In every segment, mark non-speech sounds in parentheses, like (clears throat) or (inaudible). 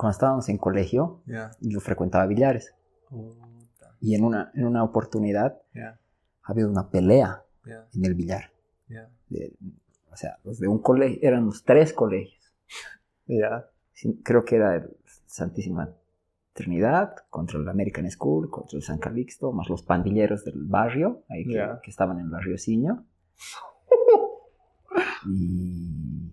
cuando estábamos en colegio, Ya. yo frecuentaba billares. Puta. Y en una, en una oportunidad Ya. ha habido una pelea en el billar. De- o sea, los de un colegio, eran los tres colegios. Sí, Creo que era el Santísima Trinidad contra el American School, contra el San Calixto, más los pandilleros del barrio, ahí que, estaban en la (laughs) Riociño. y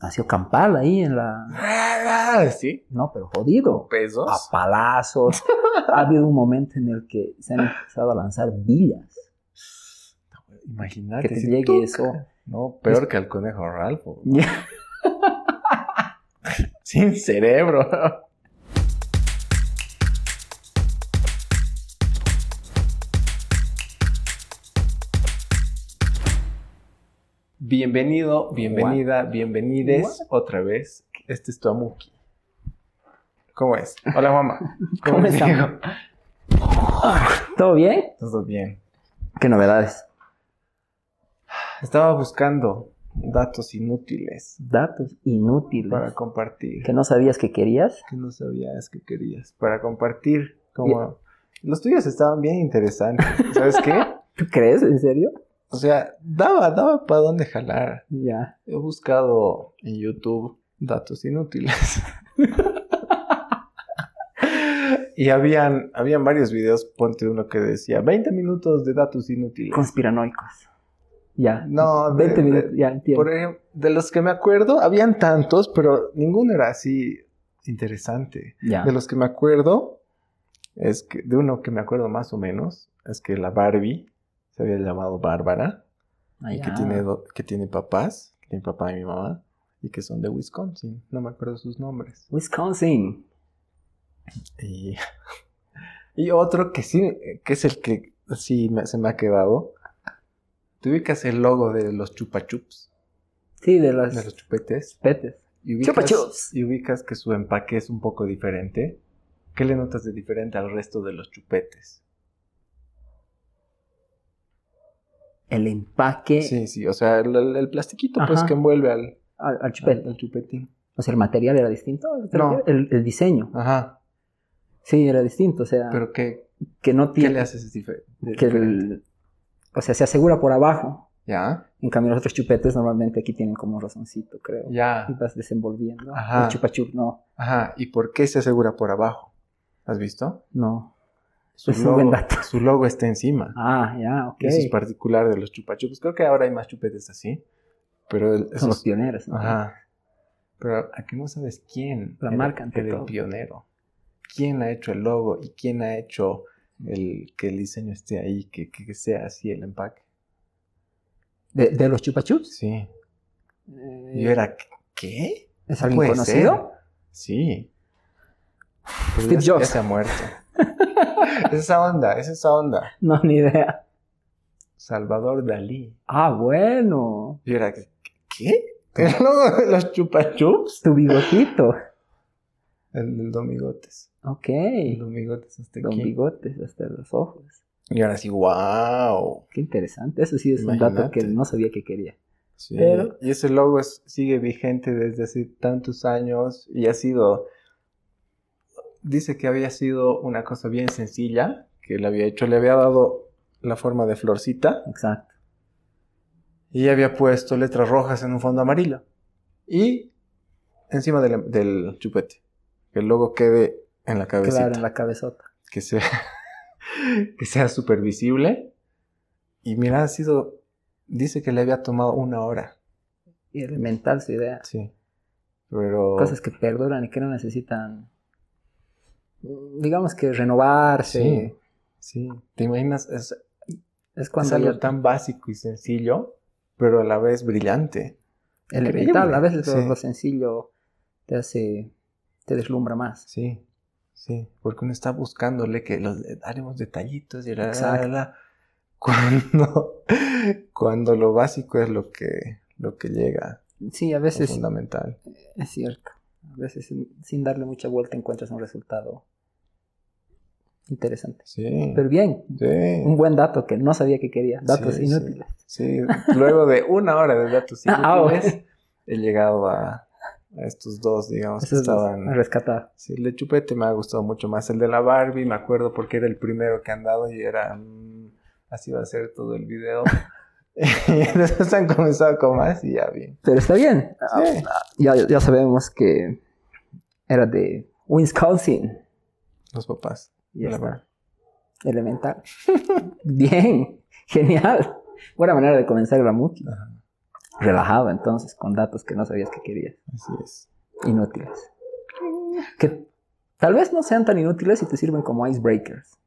nació campal ahí en la... ¿Sí? No, pero jodido. ¿Pesos? A palazos. ha habido un momento en el que se han empezado a lanzar villas. Imagínate. Que te si llegue eso. No, peor que al conejo. (laughs) Ya. (laughs) Sin cerebro. Bienvenido, bienvenida, bienvenides otra vez. Este es tu Amuki. ¿Cómo es? Hola, mamá. (laughs) ¿Cómo es, estamos? Diego? ¿Todo bien? Todo bien. ¿Qué novedades? Estaba buscando datos inútiles Datos inútiles. para compartir. Que no sabías que querías. que no sabías que querías para compartir. Como los tuyos estaban bien interesantes. ¿Sabes qué? (laughs) ¿Tú crees? ¿En serio? O sea, daba, daba para dónde jalar. Ya. He buscado en YouTube datos inútiles. (laughs) y habían, habían varios videos, ponte uno que decía 20 minutos de datos inútiles. Conspiranoicos. Ya. No, de- 20 de- minutos. Ya, entiendo. Por ejemplo, de los que me acuerdo, habían tantos, pero ninguno era así interesante. Ya. De los que me acuerdo, es que de uno que me acuerdo más o menos, es que la Barbie se había llamado Bárbara, Ah, y que tiene, do- que tiene papás, que tiene papá y mi mamá, y que son de Wisconsin. No me acuerdo sus nombres. Wisconsin. Y, (laughs) y otro que sí, que es el que sí me- se me ha quedado. ¿Te ubicas el logo de los chupa chups? Sí, de las De los chupetes. petes. Y Chupa ubicas, chups. y ubicas que su empaque es un poco diferente. ¿Qué le notas de diferente al resto de los chupetes? El empaque Sí, sí, o sea, el, el- el plastiquito pues que envuelve al, al, al chupete. al chupetín. O sea, el material era distinto. El, el diseño. Ajá, Sí, era distinto. O sea, pero ¿qué, que no qué tiene. le haces dife- de que diferente? el- o sea, se asegura por abajo. ¿Ya? En cambio, los otros chupetes normalmente aquí tienen como un razoncito, creo. Ya. Y vas desenvolviendo. Ajá. El chupa chup, no. Ajá, ¿y por qué se asegura por abajo? ¿Has visto? No. Su Es logo. Su logo está encima. Ah, ya, ok. Eso es particular de los chupa chups. Creo que ahora hay más chupetes así. Pero el- Son los pioneros. ¿no? Ajá. Pero aquí no sabes quién La era- marca ante era el pionero. ¿Quién ha hecho el logo y quién ha hecho el que el diseño esté ahí, que, que- sea así el empaque? ¿De, de los chupa chups? Sí. Eh, Y yo era, ¿qué? ¿Es alguien conocido? Sí. Pero Steve ya, ya Jobs. se ha muerto. (laughs) es esa onda, es esa onda. No, ni idea. Salvador Dalí. Ah, bueno. Y era, ¿qué? ¿El logo de los chupa chups? Tu bigotito. El del Domigotes. Ok. El Domigotes hasta Don aquí. bigotes hasta los ojos. Y ahora sí, wow. Qué interesante. Eso sí es un dato Imagínate. que no sabía que quería. Sí, Pero- Y ese logo es- sigue vigente desde hace tantos años y ha sido... Dice que había sido una cosa bien sencilla que le había hecho. Le había dado la forma de florcita Exacto. y había puesto letras rojas en un fondo amarillo. Y encima del, del chupete. Que el logo quede en la cabecita. Claro, en la cabezota. Que sea, (laughs) que sea súper visible. Y mira, ha sido... Dice que le había tomado una hora. Y elemental su idea. Sí. Pero. Cosas que perduran y que no necesitan, digamos que renovarse. Sí. Sí. ¿Te imaginas? Es, Es es cuando algo ya- tan básico y sencillo, pero a la vez brillante. elemental. A veces lo- Sí. lo sencillo te hace, te deslumbra más. Sí. Sí. Porque uno está buscándole que los haremos detallitos y la, Cuando, (laughs) cuando lo básico es lo que, lo que llega. Sí, a veces fundamental. es cierto. A veces sin darle mucha vuelta encuentras un resultado interesante. Sí. Pero bien, sí. un buen dato que no sabía que quería. Datos Sí, inútiles. Sí, luego de una hora de datos (laughs) Ah, inútiles, he llegado a, a estos dos, digamos, que estaban... Rescatados. Sí, el de Chupete me ha gustado mucho más. El de la Barbie, me acuerdo porque era el primero que han dado y era... Mm, así va a ser todo el video. (laughs) y después han comenzado con más y ya bien. Pero está bien. Ah, ya, ya sabemos que era de Wisconsin. Los papás. Y está. Elemental. (laughs) bien. Genial. Buena manera de comenzar la música. Relajado entonces, con datos que no sabías que querías. Así es. Inútiles. Que tal vez no sean tan inútiles y te sirven como icebreakers.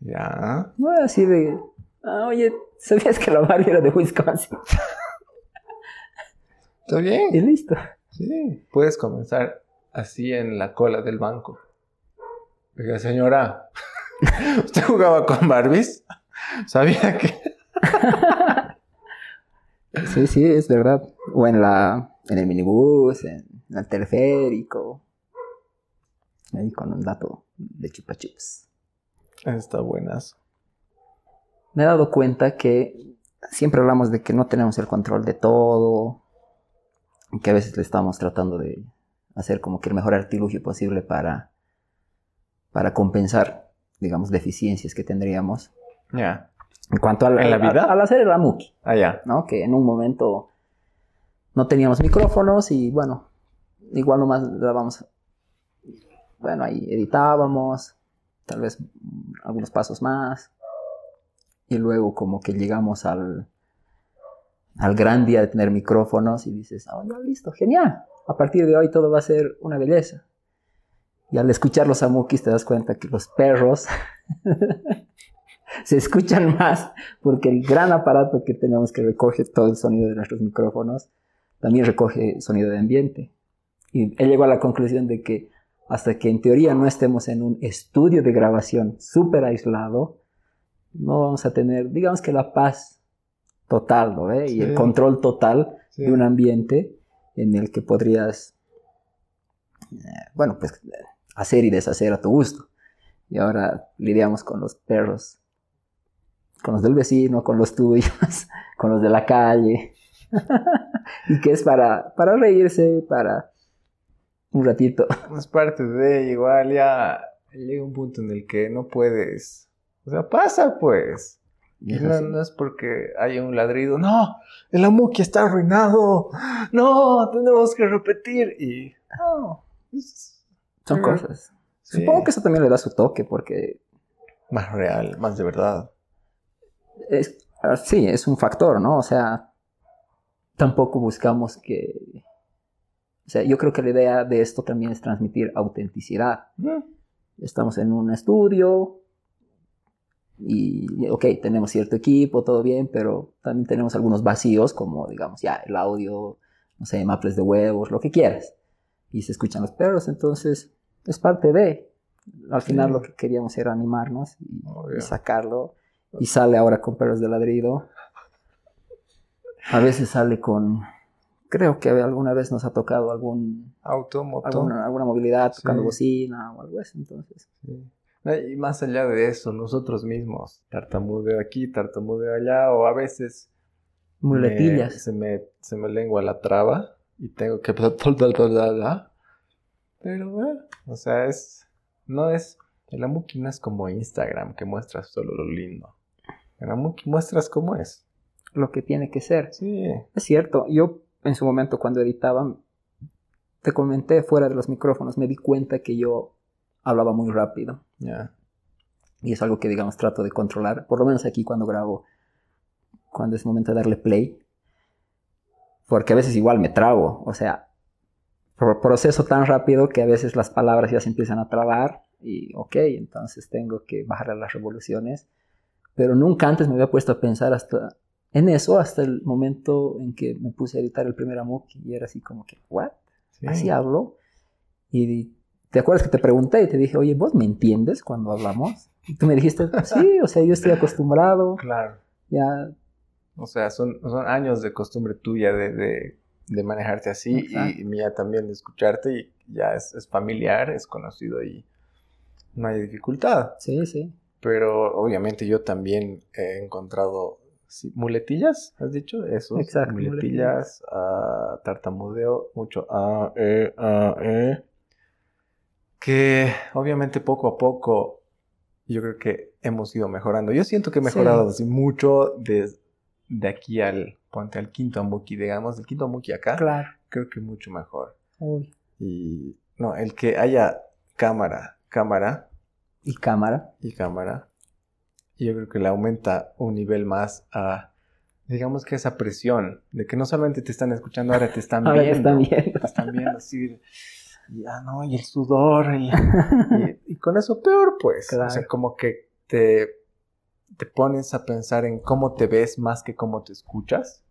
Ya. No así de. Ah, oye, ¿sabías que la Barbie era de Wisconsin? Está bien. Y listo. Sí, puedes comenzar así en la cola del banco. Oiga, señora, (laughs) ¿usted jugaba con Barbies? ¿Sabía que.? (laughs) sí, sí, es verdad. O en la. en el minibús, en, el teleférico. Ahí con un dato de chupa chips. Está buenas. Me he dado cuenta que siempre hablamos de que no tenemos el control de todo. Que a veces le estamos tratando de hacer como que el mejor artilugio posible para, para compensar, digamos, deficiencias que tendríamos. Ya. En cuanto a la, vida? al hacer el Amuki. Ah, ya. ¿no? Que en un momento no teníamos micrófonos y bueno, igual nomás dábamos, bueno, ahí editábamos, tal vez algunos pasos más. Y luego como que llegamos al, al gran día de tener micrófonos y dices, oh, ya listo, genial. A partir de hoy todo va a ser una belleza. Y al escuchar los amukis te das cuenta que los perros (laughs) se escuchan más porque el gran aparato que tenemos que recoge todo el sonido de nuestros micrófonos también recoge sonido de ambiente. Y él llegó a la conclusión de que hasta que en teoría no estemos en un estudio de grabación súper aislado, no vamos a tener, digamos que la paz total, ¿no? ve? Y el control total de un ambiente en el que podrías, eh, bueno, pues hacer y deshacer a tu gusto. Y ahora lidiamos con los perros con los del vecino, con los tuyos, (laughs) con los de la calle. (laughs) y que es para, para reírse, para un ratito. (laughs) Es parte de igual, ya llega un punto en el que no puedes. O sea, pasa pues. No, no, es porque haya un ladrido. No, el amuki está arruinado. (gasps) No, tenemos que repetir. Y. No. Son cosas. Supongo que eso también le da su toque porque. Más real, más de verdad es, ah, sí, es un factor, ¿no? O sea, tampoco buscamos que... O sea, yo creo que la idea de esto también es transmitir autenticidad. Estamos en un estudio y, ok, tenemos cierto equipo, todo bien, pero también tenemos algunos vacíos, como digamos, ya, el audio, no sé, maples de huevos, lo que quieras. Y se escuchan los perros, entonces es parte de... Al final lo que queríamos era animarnos y sacarlo y sale ahora con perros de ladrido. A veces sale con, creo que alguna vez nos ha tocado algún auto, alguna, alguna, movilidad tocando bocina o algo así, entonces. Y más allá de eso, nosotros mismos, tartamudeo aquí, tartamudeo allá, o a veces muletillas. se me se me lengua la traba y tengo que (laughs) pero bueno, o sea, es no es el amuki no es como Instagram que muestra solo lo lindo. En Amuki muestras cómo es. Lo que tiene que ser. Sí. Es cierto. Yo en su momento cuando editaba, te comenté fuera de los micrófonos, me di cuenta que yo hablaba muy rápido. Ya. Y es algo que, digamos, trato de controlar. Por lo menos aquí cuando grabo, cuando es momento de darle play. Porque a veces igual me trabo. O sea, proceso tan rápido que a veces las palabras ya se empiezan a trabar. Y ok, entonces tengo que bajar las revoluciones pero nunca antes me había puesto a pensar hasta en eso, hasta el momento en que me puse a editar el primer Amuki y era así como que, ¿what? Así hablo. Y te acuerdas que te pregunté y te dije, oye, ¿vos me entiendes cuando hablamos? Y tú me dijiste, sí, o sea, yo estoy acostumbrado. (laughs) Claro. Ya. O sea, son, son años de costumbre tuya de, de, manejarte así y mía también de escucharte y ya es, es familiar, es conocido y no hay dificultad. Sí, sí. Pero obviamente yo también he encontrado sí, muletillas, ¿has dicho? Eso. Exacto, Muletillas, ah, tartamudeo, mucho A, E, A, E. Que obviamente poco a poco yo creo que hemos ido mejorando. Yo siento que he mejorado así mucho de, de aquí al, ponte al quinto Amuki, digamos, del quinto Amuki acá. Claro. Creo que mucho mejor. Uy. Y no, el que haya cámara, cámara Y cámara. y cámara, yo creo que le aumenta un nivel más a, digamos que esa presión de que no solamente te están escuchando, ahora te están (laughs) Ahora viendo. están viendo. Te están viendo así, y, ah, no, y el sudor, y, y- (laughs) y con eso peor, pues. O sea, Claro. como que te, te pones a pensar en cómo te ves más que cómo te escuchas.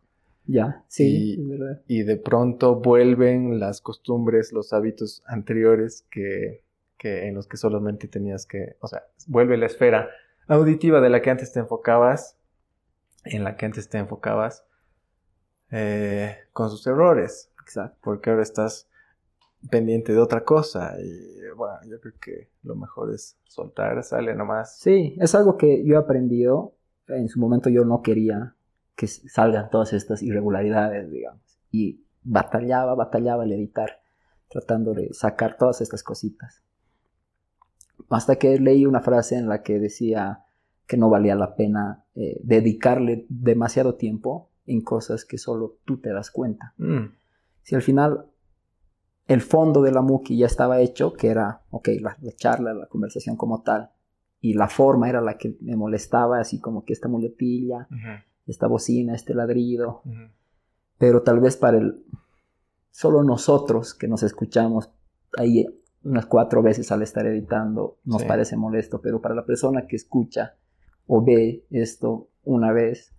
Ya, sí, Y- es verdad. y de pronto vuelven las costumbres, los hábitos anteriores que, que en los que solamente tenías que, o sea, vuelve la esfera auditiva de la que antes te enfocabas, en la que antes te enfocabas, eh, con sus errores, Exacto. porque ahora estás pendiente de otra cosa y bueno, yo creo que lo mejor es soltar, sale nomás. Sí, es algo que yo he aprendido. En su momento yo no quería que salgan todas estas irregularidades, digamos. Y batallaba, batallaba al editar, tratando de sacar todas estas cositas. Hasta que leí una frase en la que decía que no valía la pena eh, dedicarle demasiado tiempo en cosas que solo tú te das cuenta. Mm, Si al final el fondo de la Muki ya estaba hecho, que era, ok, la, la charla, la conversación como tal, y la forma era la que me molestaba, así como que esta muletilla, esta bocina, este ladrido, pero tal vez para el solo nosotros que nos escuchamos ahí unas cuatro veces al estar editando nos Sí. parece molesto, pero para la persona que escucha o ve esto una vez,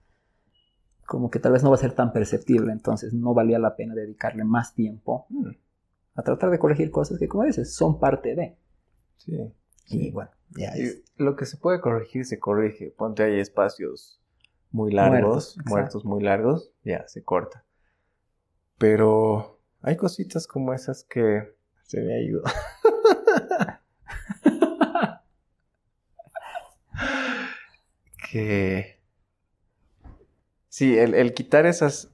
como que tal vez no va a ser tan perceptible, entonces no valía la pena dedicarle más tiempo Mm, a tratar de corregir cosas que, como dices, son parte de. sí. Y bueno, ya Y es. lo que se puede corregir, se corrige. Ponte ahí espacios muy largos, Muertos, muy largos, ya se corta. Pero hay cositas como esas que se me ido. (laughs) que sí, el, el quitar esas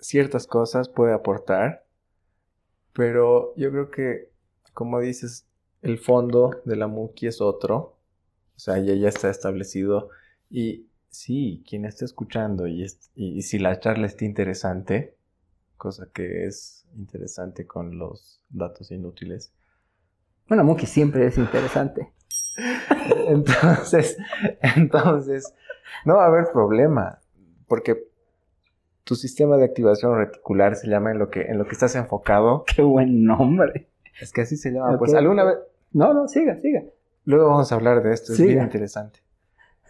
ciertas cosas puede aportar, pero yo creo que, como dices, el fondo de la Muki es otro, o sea, ya, ya está establecido. Y sí, quien esté escuchando y, es- y- y si la charla está interesante, cosa que es interesante con los datos inútiles, Bueno, Muki siempre es interesante. (laughs) entonces, entonces, no va a haber problema, porque tu sistema de activación reticular se llama en lo que, en lo que estás enfocado. (laughs) Qué buen nombre. Es que así se llama. Pues alguna vez, No, no, siga, siga. luego vamos a hablar de esto, es Siga. bien interesante.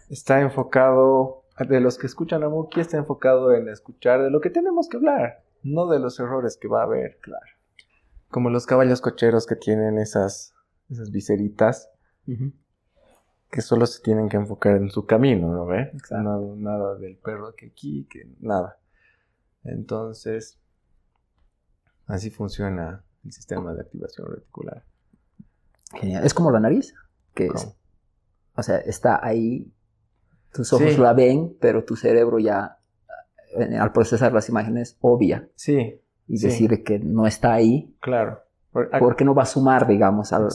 Está enfocado, de los que escuchan a Muki, está enfocado en escuchar de lo que tenemos que hablar, no de los errores que va a haber. Claro. Como los caballos cocheros que tienen esas, esas viseritas. Que solo se tienen que enfocar en su camino, ¿no ve? Exacto. Nada, nada del perro que aquí, que nada. Entonces, así funciona el sistema de activación reticular. Genial. Es como la nariz, que o sea, está ahí, tus ojos Sí. la ven, pero tu cerebro ya, eh, al procesar las imágenes, obvia Sí, y Sí. decir que no está ahí, claro. Porque no va a sumar, digamos, al,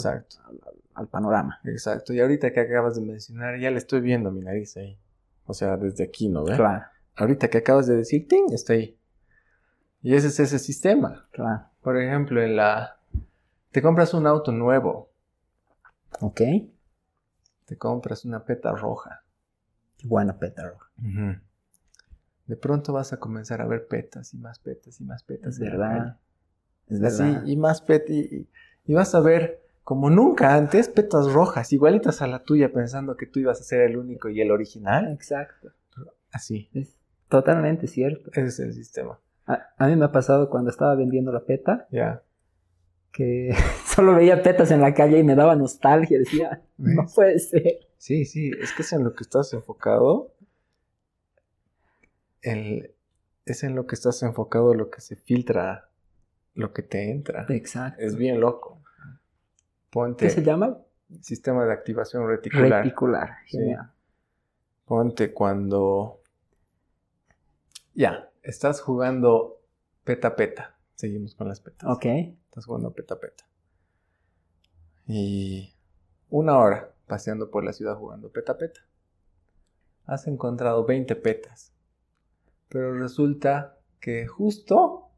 panorama. exacto. Y ahorita que acabas de mencionar, ya le estoy viendo mi nariz ahí. O sea, desde aquí, ¿no ve? Claro, Ahorita que acabas de decir, ¡ting! Está ahí. Y ese es ese sistema. claro. Por ejemplo, en la... Te compras un auto nuevo. Ok. Te compras una peta roja. Qué bueno, Peter. De pronto vas a comenzar a ver petas y más petas y más petas. Es verdad. Es. Sí, verdad. y más petas. Y- y vas a ver, como nunca antes, petas rojas, igualitas a la tuya, pensando que tú ibas a ser el único y el original. Exacto. Así. Es totalmente cierto. Ese es el sistema. A, a mí me ha pasado cuando estaba vendiendo la peta, Ya. que (laughs) solo veía petas en la calle y me daba nostalgia. Decía, no puede ser. Sí, sí, es que es en lo que estás enfocado. El, es en lo que estás enfocado lo que se filtra, lo que te entra. Exacto. Es bien loco. Ponte ¿Qué se llama? sistema de activación reticular. Reticular. Sí. Genial. Ponte cuando Ya, estás jugando peta peta. Seguimos con las petas. Ok. Estás jugando peta peta. Y una hora paseando por la ciudad jugando peta peta. Has encontrado 20 petas. Pero resulta que justo,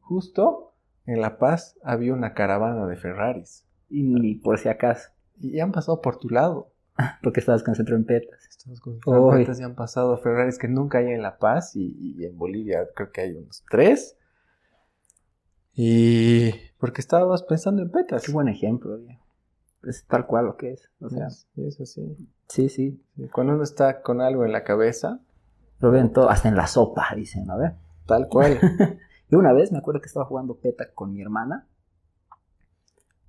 justo en La Paz había una caravana de Ferraris. Y ni por si acaso. Y han pasado por tu lado. (laughs) Porque estabas concentrado en petas. Estos con Uy. petas ya han pasado Ferraris que nunca hay en La Paz y, y en Bolivia creo que hay unos tres. Y porque estabas pensando en petas. Qué buen ejemplo, viejo. Es tal cual lo que es. O sea, Es, es así. sí, sí. Cuando uno está con algo en la cabeza, Lo ven todo, hasta en la sopa, dicen, a ver. tal cual. (laughs) Yo una vez me acuerdo que estaba jugando peta con mi hermana.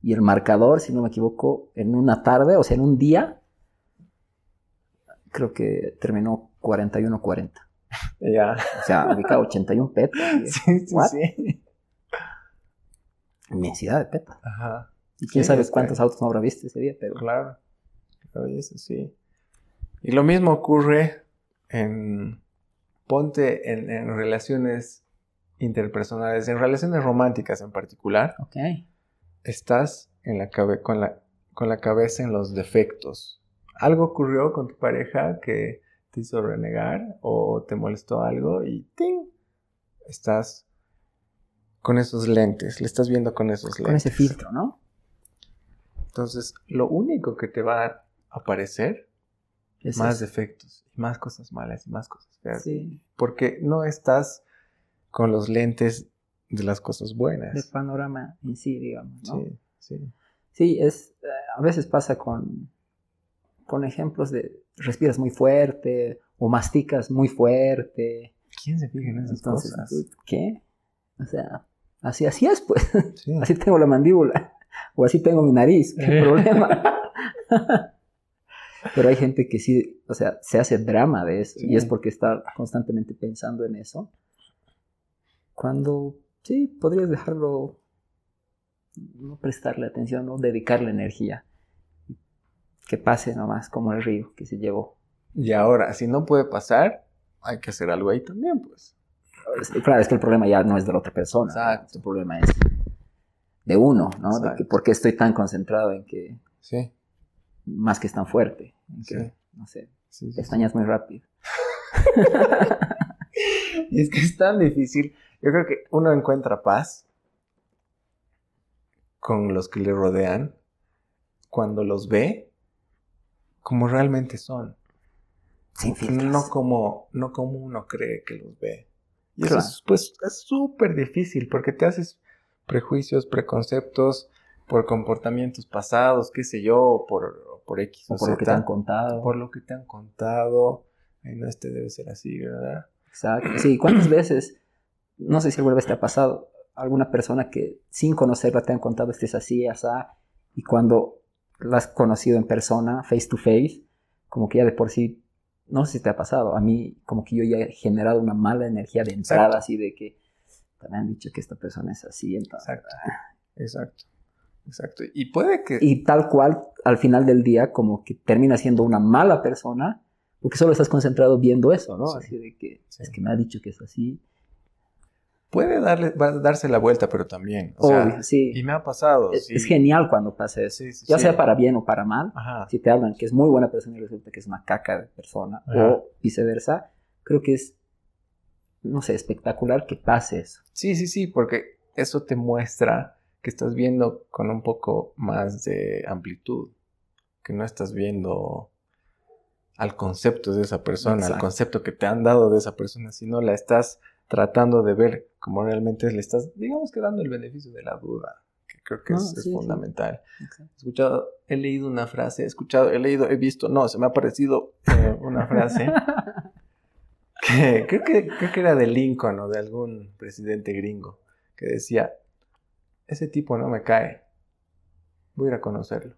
Y el marcador, si no me equivoco, en una tarde, o sea, en un día, creo que terminó 41-40. (laughs) ya. O sea, ubicado 81 petas. Sí, sí, What? sí. Inmensidad de petas. Ajá. Y quién Sí, sabe que- cuántos autos no habrá visto ese día, pero Claro. Claro, eso sí. Y lo mismo ocurre en. Ponte en, en relaciones interpersonales, en relaciones románticas en particular. ok. estás en la cabe- con, la, con la cabeza en los defectos. ¿Algo ocurrió con tu pareja que te hizo renegar o te molestó algo y ¡ting! estás con esos lentes, le estás viendo con esos lentes. Con ese filtro, ¿no? Entonces, lo único que te va a aparecer Es más eso. defectos, más cosas malas y más cosas feas. Sí, Porque no estás con los lentes de las cosas buenas. del panorama en sí, digamos, ¿no? Sí, sí. Sí, es, eh, a veces pasa con, con ejemplos de respiras muy fuerte o masticas muy fuerte. ¿Quién se fija en esas Entonces, cosas? ¿tú ¿qué? O sea, así, así es, pues. Sí. (laughs) Así tengo la mandíbula. O así tengo mi nariz. ¿Qué Eh. problema? (laughs) Pero hay gente que sí, o sea, se hace drama de eso. Sí. Y es porque está constantemente pensando en eso. Cuando, sí, podrías dejarlo, no prestarle atención, no dedicarle energía. Que pase nomás como el río que se llevó. Y ahora, si no puede pasar, hay que hacer algo ahí también, pues. Es- Claro, es que el problema ya no es de la otra persona. Exacto. El problema es de uno, ¿no? De que. ¿Por qué estoy tan concentrado en que Sí, más que es tan fuerte? En que, Sí. no sé, sí, sí. pestañas muy rápido. Y (laughs) es que es tan difícil. Yo creo que uno encuentra paz con los que le rodean cuando los ve como realmente son. Sin filtros. No como, no como uno cree que los ve. Y eso Claro. es, pues, es súper difícil porque te haces prejuicios, preconceptos por comportamientos pasados, qué sé yo, por, por X o, o por lo que te han contado. por lo que te han contado. Ay, no, este debe ser así, ¿verdad? Exacto. Sí, ¿cuántas veces, no sé si alguna vez te ha pasado, alguna persona que sin conocerla te han contado este es así, asá, y cuando la has conocido en persona, face to face, como que ya de por sí, no sé si te ha pasado, a mí como que yo ya he generado una mala energía de entrada, Exacto. así de que me han dicho que esta persona es así, entonces... Exacto. Exacto. Exacto. Y puede que... Y tal cual, al final del día, como que termina siendo una mala persona, porque solo estás concentrado viendo eso, ¿no? Sí. Así de que, Sí. es que me ha dicho que es así. Puede darle, va a darse la vuelta, pero también. O sea, sí. y me ha pasado. Es, sí. es genial cuando pasa eso. Sí, ya sea para bien o para mal. Ajá. Si te hablan que es muy buena persona y resulta que es una caca de persona, Ajá. o viceversa, creo que es, no sé, espectacular que pase eso. Sí, sí, sí, porque eso te muestra que estás viendo con un poco más de amplitud, que no estás viendo al concepto de esa persona, al concepto que te han dado de esa persona, sino la estás tratando de ver como realmente le estás, digamos que dando el beneficio de la duda, que creo que No, es, es sí, sí. fundamental. He escuchado, he leído una frase, he escuchado, he leído, he visto, no, se me ha parecido eh, una frase (laughs) que creo, que creo que era de Lincoln o de algún presidente gringo que decía, ese tipo no me cae, voy a ir a conocerlo.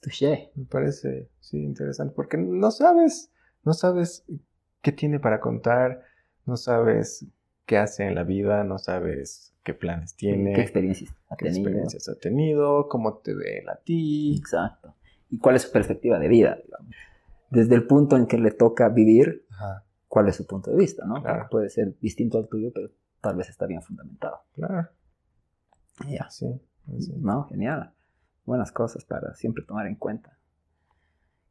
Touché. Me parece, sí, interesante, porque no sabes, no sabes qué tiene para contar, no sabes qué hace en la vida, no sabes qué planes tiene, ¿Qué experiencias ha qué tenido? experiencias ha tenido, cómo te ve él a ti. Exacto. ¿Y cuál es su perspectiva de vida? digamos? Desde el punto en que le toca vivir Ajá. cuál es su punto de vista, ¿no? Claro. Puede ser distinto al tuyo, pero tal vez está bien fundamentado. Claro. Ya. Sí. sí. No, genial. Buenas cosas para siempre tomar en cuenta.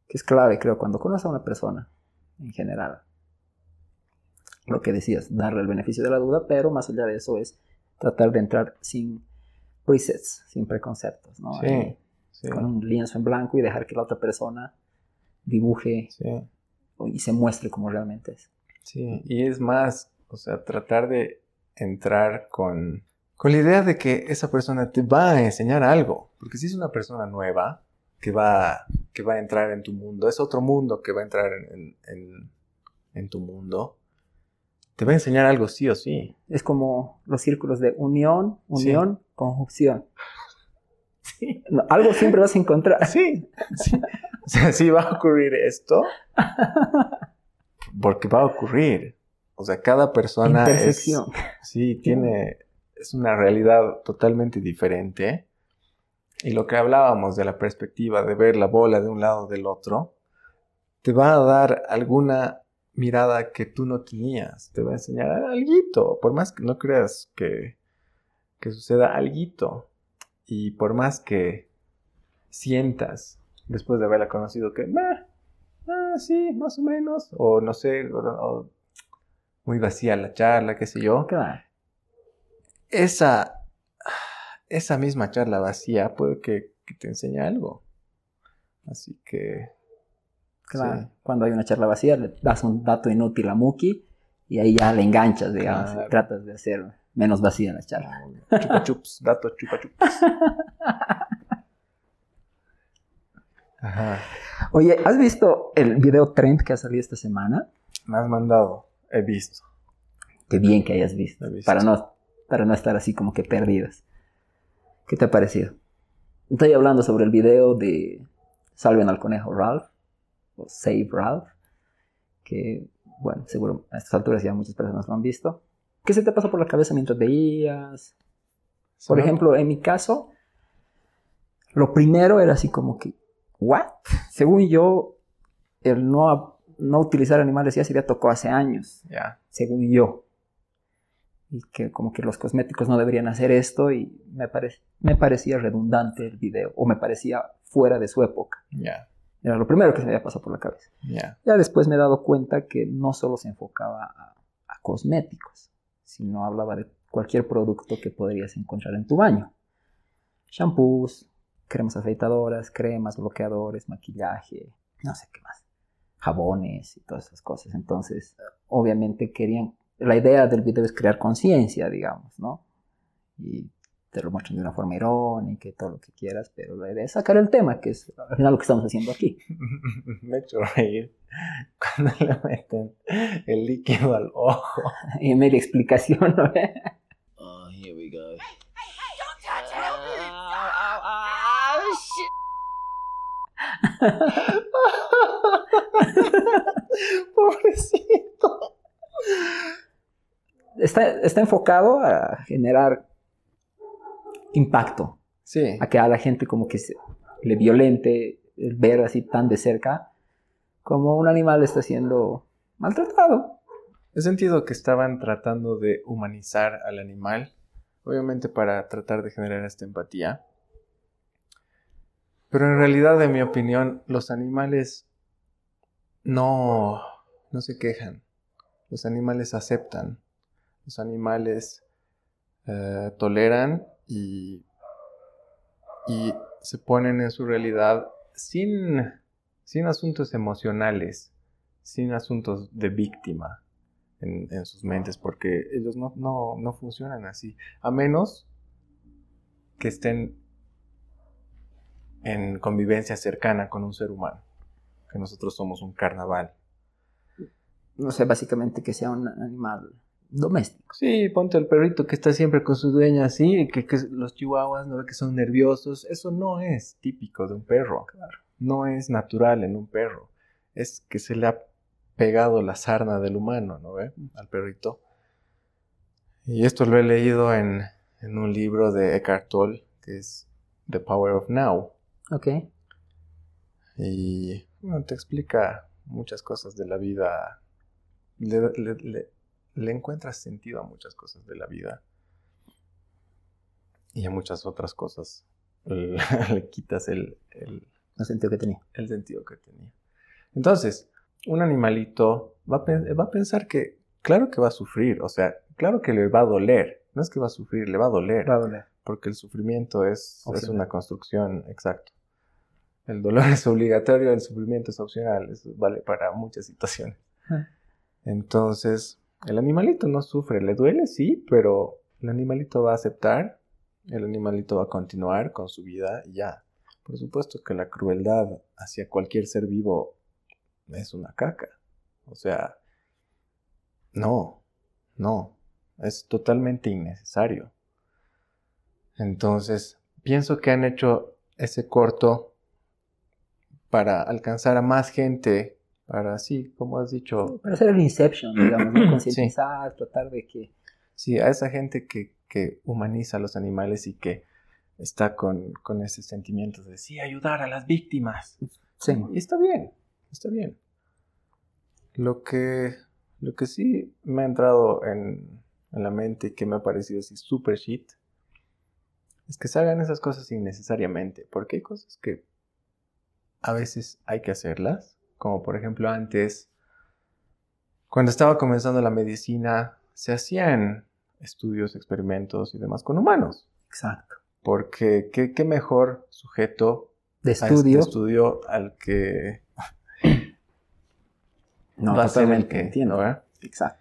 Que es clave, creo, cuando conoces a una persona, en general. Lo que decías, darle el beneficio de la duda, pero más allá de eso es tratar de entrar sin presets, sin preconceptos, ¿no? Sí. Sí. Con un lienzo en blanco y dejar que la otra persona dibuje Sí. y se muestre como realmente es. Sí, y es más, o sea, tratar de entrar con, con la idea de que esa persona te va a enseñar algo. Porque si es una persona nueva que va, que va a entrar en tu mundo, es otro mundo que va a entrar en, en- en- en tu mundo, te va a enseñar algo sí o sí. Es como los círculos de unión, Sí. unión, conjunción. (laughs) Sí. No, algo siempre vas a encontrar. Sí, sí. O sea, sí va a ocurrir esto, porque va a ocurrir. O sea, cada persona es... Sí, tiene, es una realidad totalmente diferente. Y lo que hablábamos de la perspectiva de ver la bola de un lado del otro, te va a dar alguna mirada que tú no tenías. Te va a enseñar algo, por más que no creas que, que suceda algo. Y por más que sientas, después de haberla conocido, que, "Meh, ah, sí, más o menos, o no sé, o- o muy vacía la charla, qué sé yo Claro. esa, esa misma charla vacía puede que, que te enseñe algo. Así que, Claro. Sí. Cuando hay una charla vacía, le das un dato inútil a Muki y ahí ya le enganchas, digamos. Claro. y tratas de hacer menos vacía la charla. chupa chups, (laughs) dato chupa chups. (laughs) Ajá. Oye, ¿has visto el video trend que ha salido esta semana? Me has mandado, he visto. Qué bien que hayas visto. He visto. Para, no, para no estar así como que perdidos. ¿Qué te ha parecido? Estoy hablando sobre el video de Salven al conejo Ralph, o Save Ralph, que, bueno, seguro a estas alturas ya muchas personas lo han visto. ¿Qué se te pasó por la cabeza mientras veías? Por Solo- ejemplo, en mi caso, lo primero era así como que, ¿what? Según yo, el no, no utilizar animales ya se había tocado hace años, Ya, según yo. Y que como que los cosméticos no deberían hacer esto y me, parec- me parecía redundante el video, o me parecía fuera de su época. ya, Era lo primero que se me había pasado por la cabeza. ya. Ya después me he dado cuenta que no solo se enfocaba a, a cosméticos, sino hablaba de cualquier producto que podrías encontrar en tu baño. Shampoos, cremas afeitadoras, cremas, bloqueadores, maquillaje, no sé qué más. Jabones y todas esas cosas. Entonces, obviamente querían... La idea del video es crear conciencia, digamos, ¿no? Y te lo muestran de una forma irónica y todo lo que quieras, pero la idea es sacar el tema, que es al final lo que estamos haciendo aquí. (laughs) Me he hecho reír cuando le meten el líquido al ojo. (laughs) y media explicación, ¿no? (laughs) Oh, here we go. Don't touch it! Ow, ow, ow, shit. Pobrecito. está, está enfocado a generar impacto, Sí, a que a la gente como que se, le violente el ver así tan de cerca como un animal está siendo maltratado. he sentido que estaban tratando de humanizar al animal, obviamente para tratar de generar esta empatía. Pero en realidad, en mi opinión, los animales no, no se quejan. Los animales aceptan. Los animales eh, toleran y, se ponen en su realidad sin, asuntos emocionales, sin asuntos de víctima en, sus mentes, porque ellos no, no funcionan así, a menos que estén en convivencia cercana con un ser humano, que nosotros somos un carnaval. No sé, básicamente que sea un animal doméstico. Sí, ponte el perrito que está siempre con su dueña así, que, que los chihuahuas no ve que son nerviosos. Eso no es típico de un perro. No es natural en un perro. Es que se le ha pegado la sarna del humano, ¿no ve? Al perrito. Y esto lo he leído en, en un libro de Eckhart Tolle, que es The Power of Now. Ok. Y bueno, te explica muchas cosas de la vida le, le- le- le encuentras sentido a muchas cosas de la vida. Y a muchas otras cosas le, (laughs) quitas el, el- sentido que tenía. el sentido que tenía. Entonces, un animalito va a, va a pensar que, claro que va a sufrir, o sea, claro que le va a doler. No es que va a sufrir, le va a doler Va a doler. porque el sufrimiento es, es una construcción, exacto. El dolor es obligatorio, el sufrimiento es opcional, eso vale para muchas situaciones. Ah. Entonces, el animalito no sufre, le duele, sí, pero el animalito va a aceptar, el animalito va a continuar con su vida y ya. Por supuesto que la crueldad hacia cualquier ser vivo es una caca. O sea, no, no, es totalmente innecesario. Entonces, pienso que han hecho ese corto para alcanzar a más gente, para así, como has dicho, Para hacer el Inception, digamos, ¿no? (clears throat) concientizar, tratar de que... sí, a esa gente que, que humaniza a los animales y que está con, con ese sentimiento de sí, ayudar a las víctimas. Sí. Y está bien, está bien. Lo que, lo que sí me ha entrado en, en la mente y que me ha parecido así super shit es que se hagan esas cosas innecesariamente, porque hay cosas que a veces hay que hacerlas, como por ejemplo antes, cuando estaba comenzando la medicina, se hacían estudios, experimentos y demás con humanos, Exacto. porque qué, qué mejor sujeto De a este estudio. estudio al que (clears throat) No, va a ser el totalmente, que entiendo. ¿verdad? Exacto.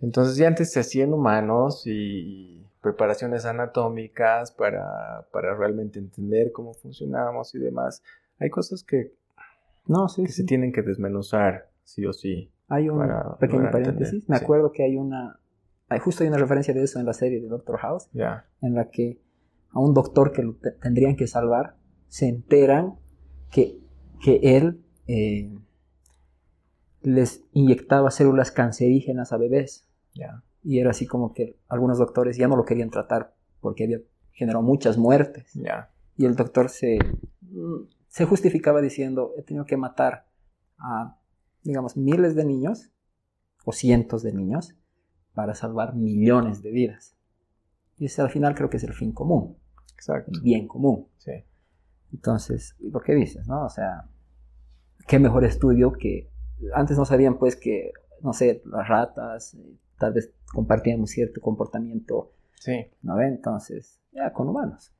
Entonces ya antes se hacían humanos y preparaciones anatómicas para, para realmente entender cómo funcionamos y demás. Hay cosas que, No, sí, que se tienen que desmenuzar, sí o sí. Hay un pequeño paréntesis. entender, Me sí. acuerdo que hay una... Hay, justo hay una referencia de eso en la serie de Doctor House, Ya. en la que a un doctor que lo te- tendrían que salvar, se enteran que, que él eh, les inyectaba células cancerígenas a bebés. Ya. Y era así como que algunos doctores ya no lo querían tratar porque había generado muchas muertes. Ya. Y el doctor se, se justificaba diciendo, he tenido que matar a, digamos, miles de niños o cientos de niños para salvar millones de vidas. Y ese al final creo que es el fin común, Exacto. el bien común. Sí. Entonces, lo que dices, ¿no? O sea, qué mejor estudio que antes no sabían pues que, no sé, las ratas eh, tal vez compartían un cierto comportamiento, Sí. ¿no ven? Entonces, ya con humanos.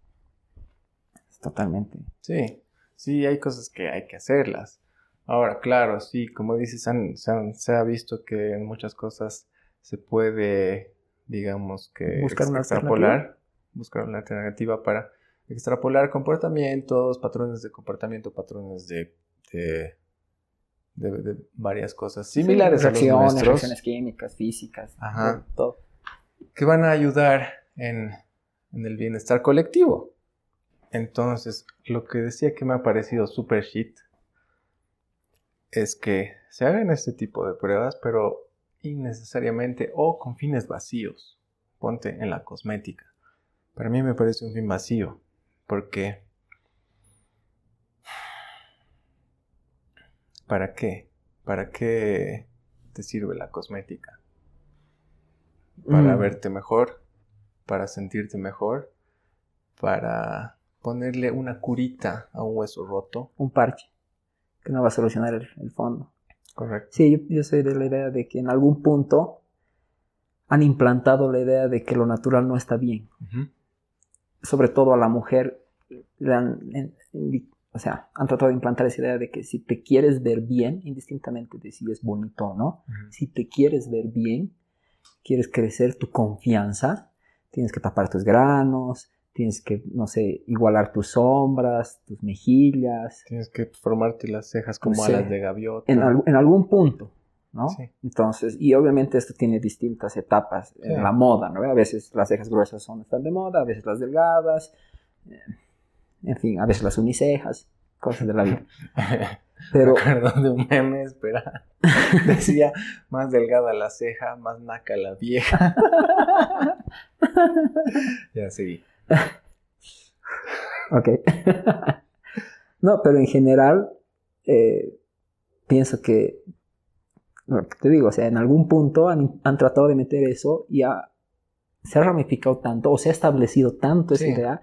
Es totalmente. Sí. Sí, hay cosas que hay que hacerlas. Ahora, claro, sí, como dices, han- se, han- se ha visto que en muchas cosas se puede, digamos que, Buscar una extrapolar, buscar una alternativa para extrapolar comportamientos, patrones de comportamiento, patrones de, de, de- de varias cosas similares a los nuestros reacciones químicas, físicas, Ajá. todo. que van a ayudar en, en el bienestar colectivo. Entonces, lo que decía que me ha parecido super shit es que se hagan este tipo de pruebas, pero innecesariamente o con fines vacíos. Ponte en la cosmética. Para mí me parece un fin vacío, porque ¿para qué? ¿Para qué te sirve la cosmética? para Mm. verte mejor, para sentirte mejor, para ponerle una curita a un hueso roto. Un parche que no va a solucionar el, el fondo. Correcto. Sí, yo, yo soy de la idea de que en algún punto han implantado la idea de que lo natural no está bien. Sobre todo a la mujer, le han, en- en- o sea, han tratado de implantar esa idea de que si te quieres ver bien, indistintamente de si es bonito o no, si te quieres ver bien, quieres crecer tu confianza, tienes que tapar tus granos, tienes que, no sé, igualar tus sombras, tus mejillas, Tienes que formarte las cejas como Sí. alas de gaviota. en, al- en algún punto, ¿no? Sí. Entonces, y obviamente esto tiene distintas etapas en la moda, ¿no? A veces las cejas gruesas son están de moda, a veces las delgadas, eh, en fin, a veces las unicejas, cosas de la vida. (laughs) Pero, acuerdo de un meme, espera. (laughs) Decía, más delgada la ceja, más naca la vieja. (laughs) ya seguí. (laughs) ok. (laughs) no, pero en general, eh, pienso que lo que te digo, o sea, en algún punto han, han tratado de meter eso y ha- se ha ramificado tanto o se ha establecido tanto esa idea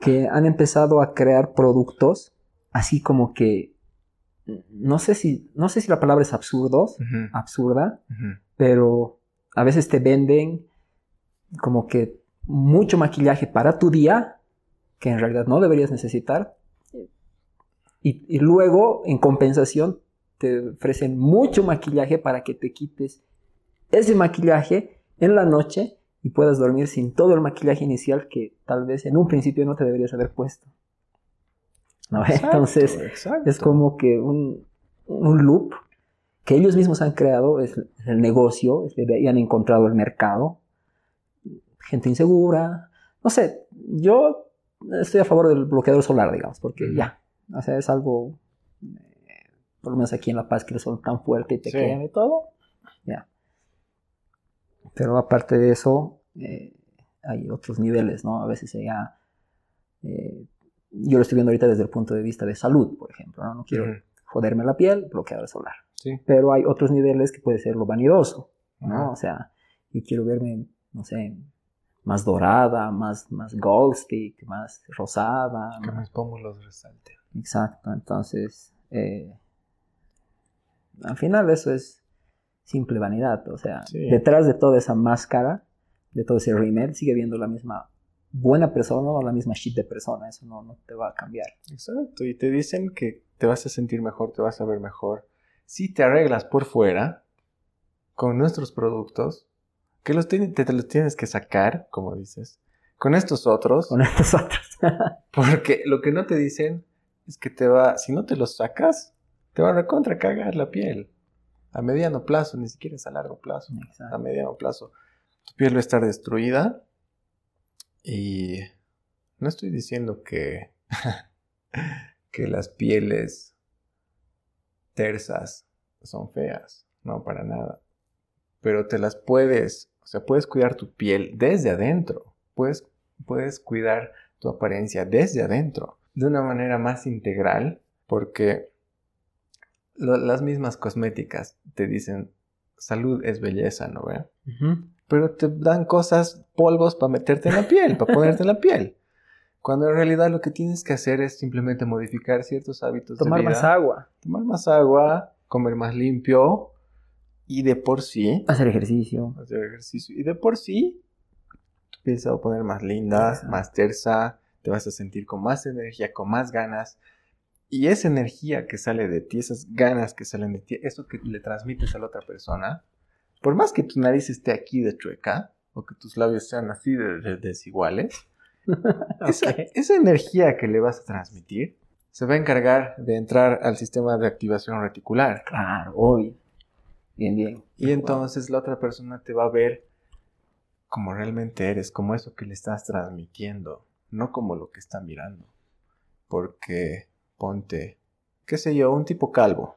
que han empezado a crear productos así como que no sé si no sé si la palabra es absurdos, absurda, pero a veces te venden como que mucho maquillaje para tu día que en realidad no deberías necesitar y, y luego en compensación te ofrecen mucho maquillaje para que te quites ese maquillaje en la noche y puedas dormir sin todo el maquillaje inicial que tal vez en un principio no te deberías haber puesto. ¿No? (laughs) Exacto, Entonces, exacto. es como que un, un loop que ellos mismos han creado, es el negocio, es ahí han encontrado el mercado, gente insegura, no sé, yo estoy a favor del bloqueador solar, digamos, porque ya, o sea, es algo, eh, por lo menos aquí en La Paz, que el sol tan fuerte y te Sí. quema y todo, ya. Pero aparte de eso, eh, hay otros niveles, ¿no? A veces ya, eh, yo lo estoy viendo ahorita desde el punto de vista de salud, por ejemplo, ¿no? No quiero joderme la piel, bloqueador solar. Sí. Pero hay otros niveles que puede ser lo vanidoso, ¿no? Ajá. O sea, yo quiero verme, no sé, más dorada, más, más gold stick, más rosada. Que más- mis pómulos resalten. Exacto, entonces, eh, al final eso es simple vanidad, o sea, Sí. detrás de toda esa máscara, de todo ese rímel, sigue viendo la misma buena persona o la misma shit de persona, eso no, no te va a cambiar. Exacto, y te dicen que te vas a sentir mejor, te vas a ver mejor. Si te arreglas por fuera con nuestros productos, que los te, te los tienes que sacar, como dices, con estos otros, Con estos otros. (laughs) porque lo que no te dicen es que te va, si no te los sacas, te va a recontra cagar la piel. A mediano plazo, ni siquiera es a largo plazo. a mediano plazo. Tu piel va a estar destruida y no estoy diciendo que, (laughs) que las pieles tersas son feas, no para nada. Pero te las puedes, o sea, puedes cuidar tu piel desde adentro, puedes, puedes cuidar tu apariencia desde adentro, de una manera más integral, porque lo- las mismas cosméticas te dicen salud es belleza, ¿no ve? Pero te dan cosas, polvos para meterte en la piel, para ponerte en la piel. Cuando en realidad lo que tienes que hacer es simplemente modificar ciertos hábitos Tomar de vida. más agua, Tomar más agua, comer más limpio y de por sí, hacer ejercicio. hacer ejercicio. Y de por sí, tu piel se va a poner más linda, más tersa, te vas a sentir con más energía, con más ganas. Y esa energía que sale de ti, esas ganas que salen de ti, eso que le transmites a la otra persona, por más que tu nariz esté aquí de chueca, o que tus labios sean así de, de- desiguales, (laughs) esa, Ok. esa energía que le vas a transmitir se va a encargar de entrar al sistema de activación reticular. Claro, obvio. Bien, bien. Y entonces la otra persona te va a ver como realmente eres, como eso que le estás transmitiendo, no como lo que está mirando. Porque ponte, qué sé yo, un tipo calvo,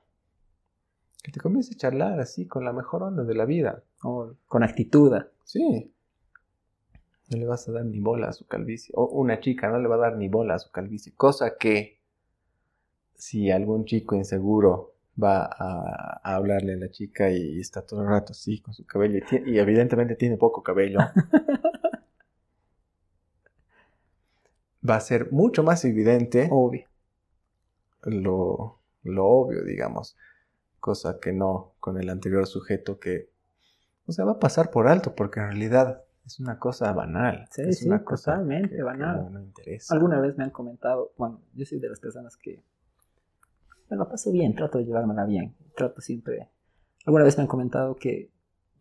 que te comience a charlar así con la mejor onda de la vida. Con actitud. Sí. No le vas a dar ni bola a su calvicie. O una chica no le va a dar ni bola a su calvicie. Cosa que si algún chico inseguro va a, a hablarle a la chica y, está todo el rato así con su cabello y, evidentemente tiene poco cabello, (laughs) va a ser mucho más evidente Obvio. lo, lo obvio, digamos. Cosa que no con el anterior sujeto que, o sea, va a pasar por alto porque en realidad es una cosa banal. Sí, es sí, una cosa totalmente que- que banal. no, no interesa. Alguna vez me han comentado, bueno, yo soy de las personas que me lo paso bien, trato de llevármela bien, trato siempre. Alguna vez me han comentado que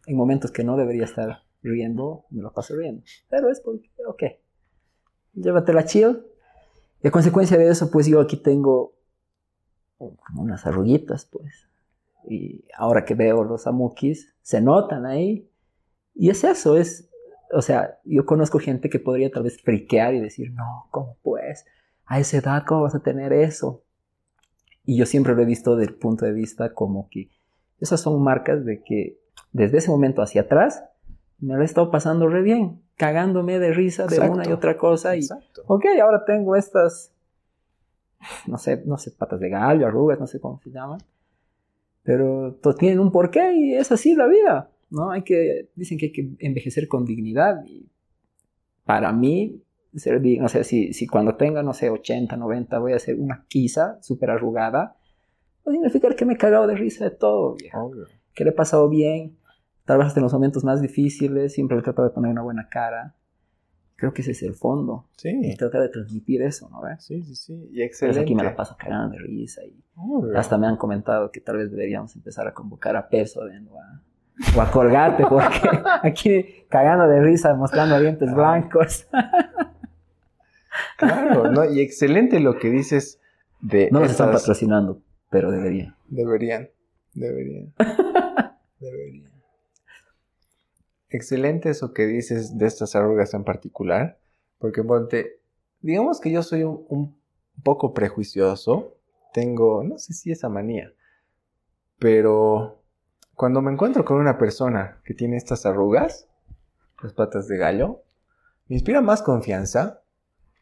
en momentos que no debería estar riendo, me lo paso riendo. Pero es porque, ok, llévatela chill. Y a consecuencia de eso, pues yo aquí tengo como unas arruguitas, pues. Y ahora que veo los amukis, se notan ahí. Y es eso, es, o sea, yo conozco gente que podría tal vez friquear y decir, no, ¿cómo pues? A esa edad, ¿cómo vas a tener eso? Y yo siempre lo he visto del punto de vista como que esas son marcas de que desde ese momento hacia atrás me lo he estado pasando re bien, cagándome de risa de Exacto. una y otra cosa. Y, Exacto. ok, ahora tengo estas, no sé, no sé, patas de gallo, arrugas, no sé cómo se llaman. Pero to- tienen un porqué y es así la vida, ¿no? Hay que, dicen que hay que envejecer con dignidad y para mí, ser digno, o sea, si, si cuando tenga, no sé, 80, 90 voy a hacer una quisa súper arrugada, va a significar que me he cagado de risa de todo, viejo. Que le he pasado bien, tal vez hasta en los momentos más difíciles, siempre he tratado de poner una buena cara. Creo que ese es el fondo. Y Sí, tratar de transmitir eso, ¿no ves? sí, sí, sí. Y excelente. aquí me la paso cagando de risa y Obvio. hasta me han comentado que tal vez deberíamos empezar a convocar a Peso o a, o a Colgate porque (laughs) aquí cagando de risa mostrando dientes Ah. blancos. (laughs) Claro, ¿no? Y excelente lo que dices de No nos están patrocinando, pero deberían. Deberían, deberían, (laughs) deberían. Excelente eso que dices de estas arrugas en particular, porque ponte, digamos que yo soy un, un poco prejuicioso, tengo, no sé si esa manía, pero cuando me encuentro con una persona que tiene estas arrugas, las patas de gallo, me inspira más confianza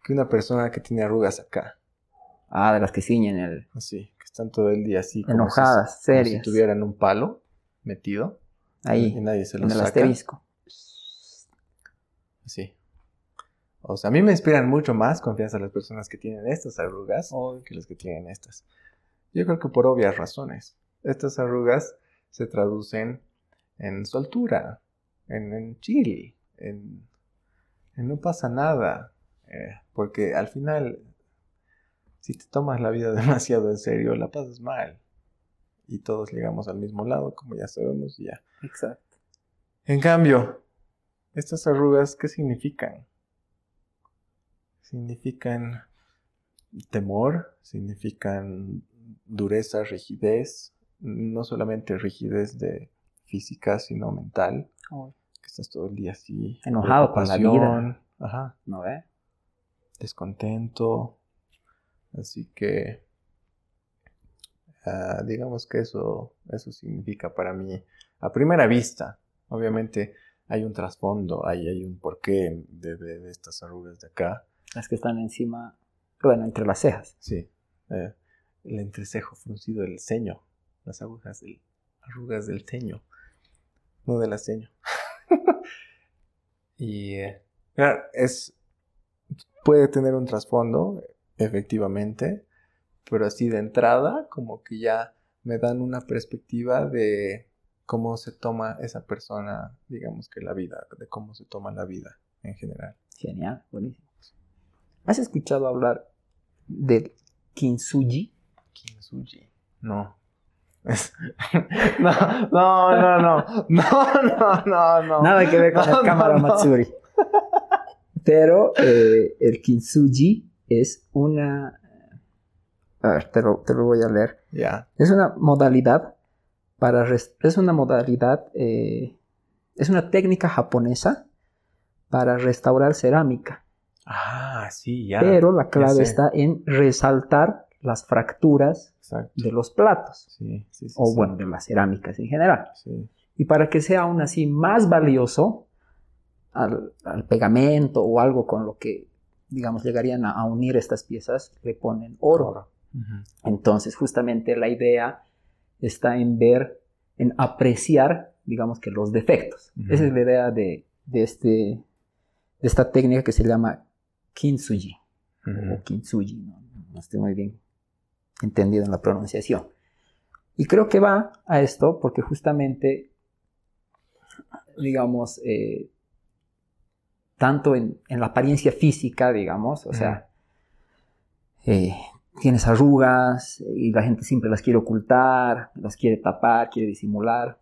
que una persona que tiene arrugas acá, Ah, de las que ciñen el... así, que están todo el día así, como si- Enojadas, como si serias. tuvieran un palo metido y Ahí, nadie se lo en el saca. asterisco. Sí. O sea, a mí me inspiran mucho más confianza las personas que tienen estas arrugas que las que tienen estas. Yo creo que por obvias razones. Estas arrugas se traducen en soltura, en, en chill, en, en no pasa nada. Eh, porque al final, si te tomas la vida (laughs) demasiado en serio, la pasas mal. Y todos llegamos al mismo lado, como ya sabemos, y ya. Exacto. En cambio, estas arrugas, ¿qué significan? Significan temor, significan dureza, rigidez, no solamente rigidez de física, sino mental, que estás todo el día así. Enojado con la vida. Ajá, ¿No ve? Descontento. Así que, ah, digamos que eso, eso significa para mí, a primera vista, obviamente hay un trasfondo, hay, hay un porqué de, de- de estas arrugas de acá. Las que están encima, bueno, entre las cejas. Sí, eh, el entrecejo fruncido del ceño, las agujas del, arrugas del ceño, no de la ceño. (laughs) y eh, claro, es, puede tener un trasfondo, efectivamente, pero así de entrada, como que ya me dan una perspectiva de cómo se toma esa persona, digamos que la vida, de cómo se toma la vida en general. Genial, buenísimo. ¿Has escuchado hablar del kintsugi? Kintsugi. No. (laughs) No, no, no, no. No, no, no. Nada que ver con No, no, no. Matsuri. Pero eh, el kintsugi es una... A ver, te lo, te lo voy a leer. Ya. Es una modalidad para... Es una modalidad... eh, es una técnica japonesa para restaurar cerámica. Ah, sí, ya. Pero la clave está en resaltar las fracturas Exacto. de los platos. Sí, sí, sí. O bueno, de las cerámicas en general. Sí. Y para que sea aún así más valioso al, al pegamento o algo con lo que, digamos, llegarían a, a unir estas piezas, le ponen oro. Entonces, justamente la idea está en ver, en apreciar, digamos que los defectos. Esa es la idea de, de este, de esta técnica que se llama kintsugi o kintsugi, no, no estoy muy bien entendido en la pronunciación. Y creo que va a esto porque justamente, digamos, eh, tanto en, en la apariencia física, digamos, o sea, eh, tienes arrugas y la gente siempre las quiere ocultar, las quiere tapar, quiere disimular.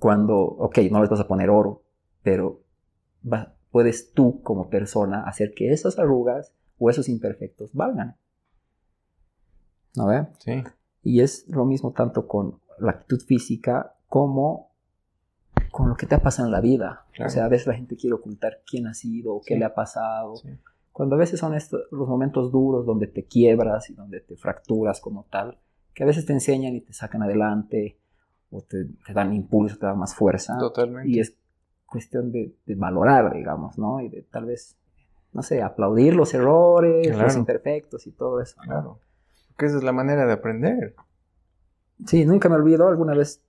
Cuando, ok, no les vas a poner oro, pero va- puedes tú como persona hacer que esas arrugas o esos imperfectos valgan. ¿No ve? Sí. Y es lo mismo tanto con la actitud física como con lo que te ha pasado en la vida. Claro. O sea, a veces la gente quiere ocultar quién ha sido qué Sí. le ha pasado. Sí. Cuando a veces son estos, los momentos duros donde te quiebras y donde te fracturas como tal, que a veces te enseñan y te sacan adelante o te, te dan impulso, te dan más fuerza. Totalmente. Y es cuestión de, de valorar, digamos, ¿no? Y de tal vez, no sé, aplaudir los errores, los imperfectos y todo eso. ¿no? Claro. Porque esa es la manera de aprender. Sí, nunca me olvido, alguna vez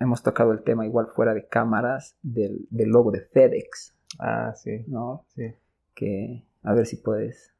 hemos tocado el tema igual fuera de cámaras del, del logo de FedEx, Ah, sí, ¿no? sí. Que a ver si puedes,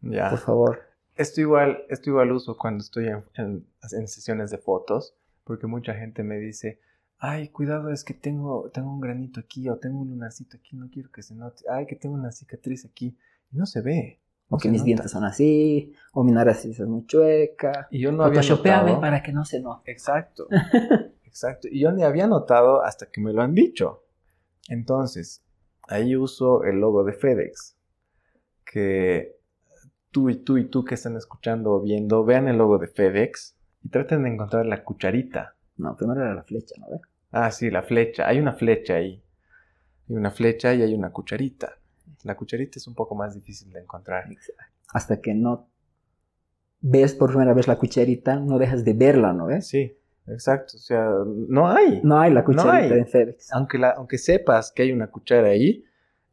Ya. por favor. Esto igual, esto igual uso cuando estoy en, en- en sesiones de fotos, porque mucha gente me dice, ay, cuidado, es que tengo, tengo un granito aquí o tengo un lunarcito aquí, no quiero que se note, ay, que tengo una cicatriz aquí, y no se ve. no O que mis nota. dientes son así, o mi nariz es muy chueca. Y yo no había notado. para que no se note. Exacto, (laughs) exacto. Y yo ni había notado hasta que me lo han dicho. Entonces, ahí uso el logo de FedEx. Que tú y tú y tú que están escuchando o viendo, vean el logo de FedEx y traten de encontrar la cucharita. No, primero era la flecha, ¿no? Ah, sí, la flecha. Hay una flecha ahí. Hay una flecha y hay una cucharita. La cucharita es un poco más difícil de encontrar. Hasta que no ves por primera vez la cucharita, no dejas de verla, ¿no ves? Sí, exacto. O sea, no hay. No hay la cucharita hay. en FedEx. aunque, la, aunque sepas que hay una cuchara ahí,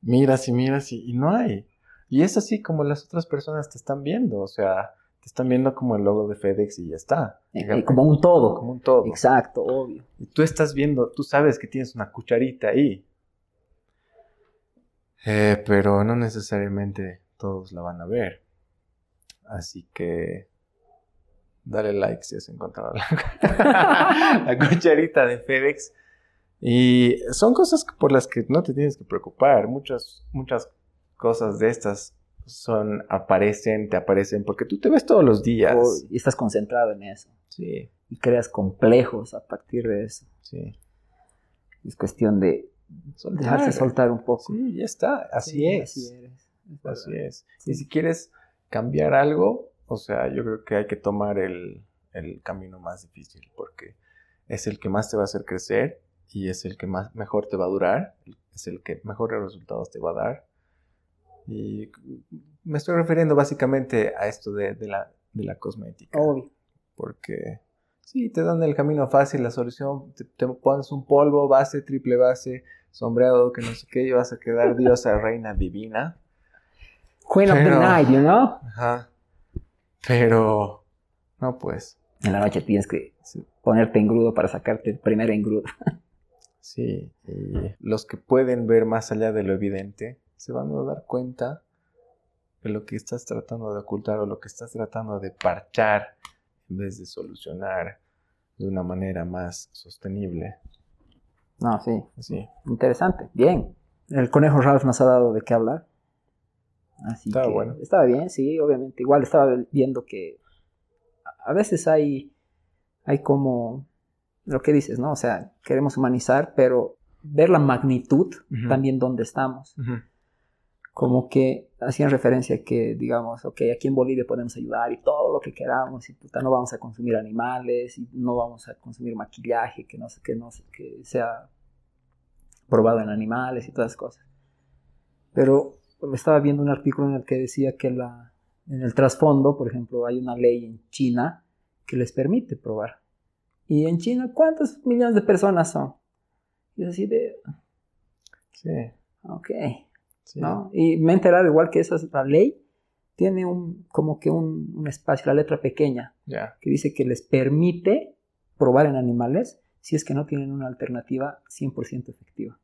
miras y miras y, y no hay. Y es así como las otras personas te están viendo, o sea, te están viendo como el logo de FedEx y ya está. Eh, Digamos, eh, como un todo. como un todo. Exacto, obvio. Y tú estás viendo, tú sabes que tienes una cucharita ahí. Eh, pero no necesariamente todos la van a ver. Así que dale like si has encontrado la, (laughs) la cucharita de FedEx. Y son cosas por las que no te tienes que preocupar. Muchas, muchas cosas de estas son, aparecen, te aparecen, porque tú te ves todos los días. Y estás concentrado en eso. Sí, Y creas complejos a partir de eso. sí. Es cuestión de Soltar. dejarse soltar un poco. Sí, ya está. Así Sí, es. Así eres. Es Así. Y si quieres cambiar algo, o sea, yo creo que hay que tomar el, el camino más difícil porque es el que más te va a hacer crecer y es el que más mejor te va a durar, es el que mejores resultados te va a dar. Y me estoy refiriendo básicamente a esto de, de la, de la cosmética, Obvio. porque sí, te dan el camino fácil, la solución, te, te pones un polvo, base, triple base, sombreado, que no sé qué, y vas a quedar (laughs) diosa, reina divina. Queen of the night, you know? Ajá. Pero, no, pues, En la noche tienes que sí, ponerte engrudo para sacarte el primer engrudo. sí. Y los que pueden ver más allá de lo evidente se van a dar cuenta de lo que estás tratando de ocultar o lo que estás tratando de parchar en vez de solucionar de una manera más sostenible. No, sí. Así. Interesante. Bien. El conejo Ralph nos ha dado de qué hablar. Así Estaba que bueno. Estaba bien, sí, obviamente. Igual estaba viendo que a- veces hay, hay como lo que dices, ¿no? O sea, queremos humanizar, pero ver la magnitud Ujú. también donde estamos. Ujú. Como que hacían referencia que, digamos, ok, aquí en Bolivia podemos ayudar y todo lo que queramos, y puta, no vamos a consumir animales, y no vamos a consumir maquillaje que no, sé- que no sé- que sea probado en animales y todas esas cosas. Pero estaba viendo un artículo en el que decía que la, en el trasfondo, por ejemplo, hay una ley en China que les permite probar. Y en China, ¿cuántos millones de personas son? Y así de, Sí, ok, sí. ¿no? Y me he enterado igual que esa es la ley, tiene un, como que un, un espacio, la letra pequeña, Ya. que dice que les permite probar en animales si es que no tienen una alternativa 100% efectiva.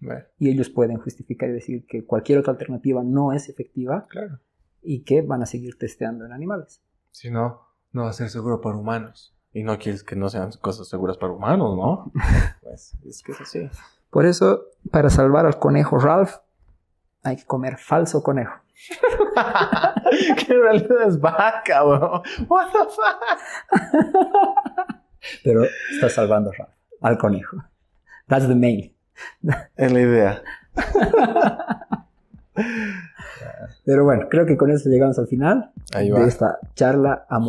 Bueno, Y ellos pueden justificar y decir que cualquier otra alternativa no es efectiva claro. y que van a seguir testeando en animales. Si no, no va a ser seguro para humanos. Y no quieres que no sean cosas seguras para humanos, ¿no? (laughs) pues es que es así. Por eso, para salvar al conejo Ralph, hay que comer falso conejo. (laughs) que en realidad es vaca, weón. What the fuck? (laughs) Pero está salvando Ralph, al conejo. That's the main. Es la idea. Pero bueno, creo que con eso llegamos al final Ahí va. de esta charla a.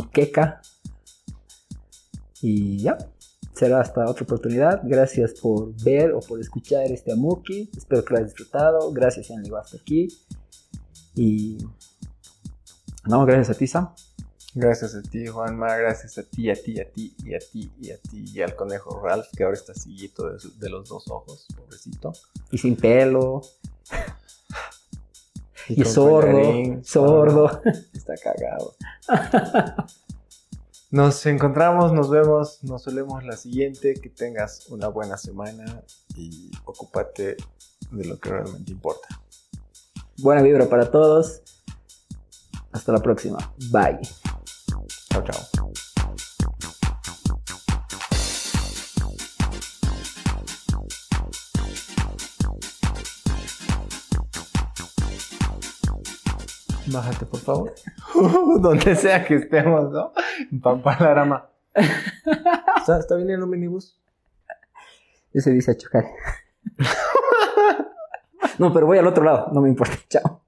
Y ya, será hasta otra oportunidad. Gracias por ver o por escuchar este Amuki. Espero que lo hayas disfrutado. Gracias si han llegado hasta aquí. Y no, gracias a ti, Sam. Gracias a ti, Juanma. Gracias a ti, a ti, a ti, y a ti, y a ti, y al conejo Ralph, que ahora está sillito de, los dos ojos, pobrecito. Y sin pelo. Y, sordo. Sordo. (laughs) Está cagado. Nos encontramos, nos vemos, nos solemos la siguiente. Que tengas una buena semana y ocúpate de lo que realmente importa. Buena vibra para todos. Hasta la próxima. Bye. Chao, chao. Bájate, por favor. (laughs) Donde sea que estemos, ¿no? En Pampalarama. ¿Está, ¿Está viniendo un minibús? Ese dice a chocar. (laughs) no, pero voy al otro lado. No me importa. Chao.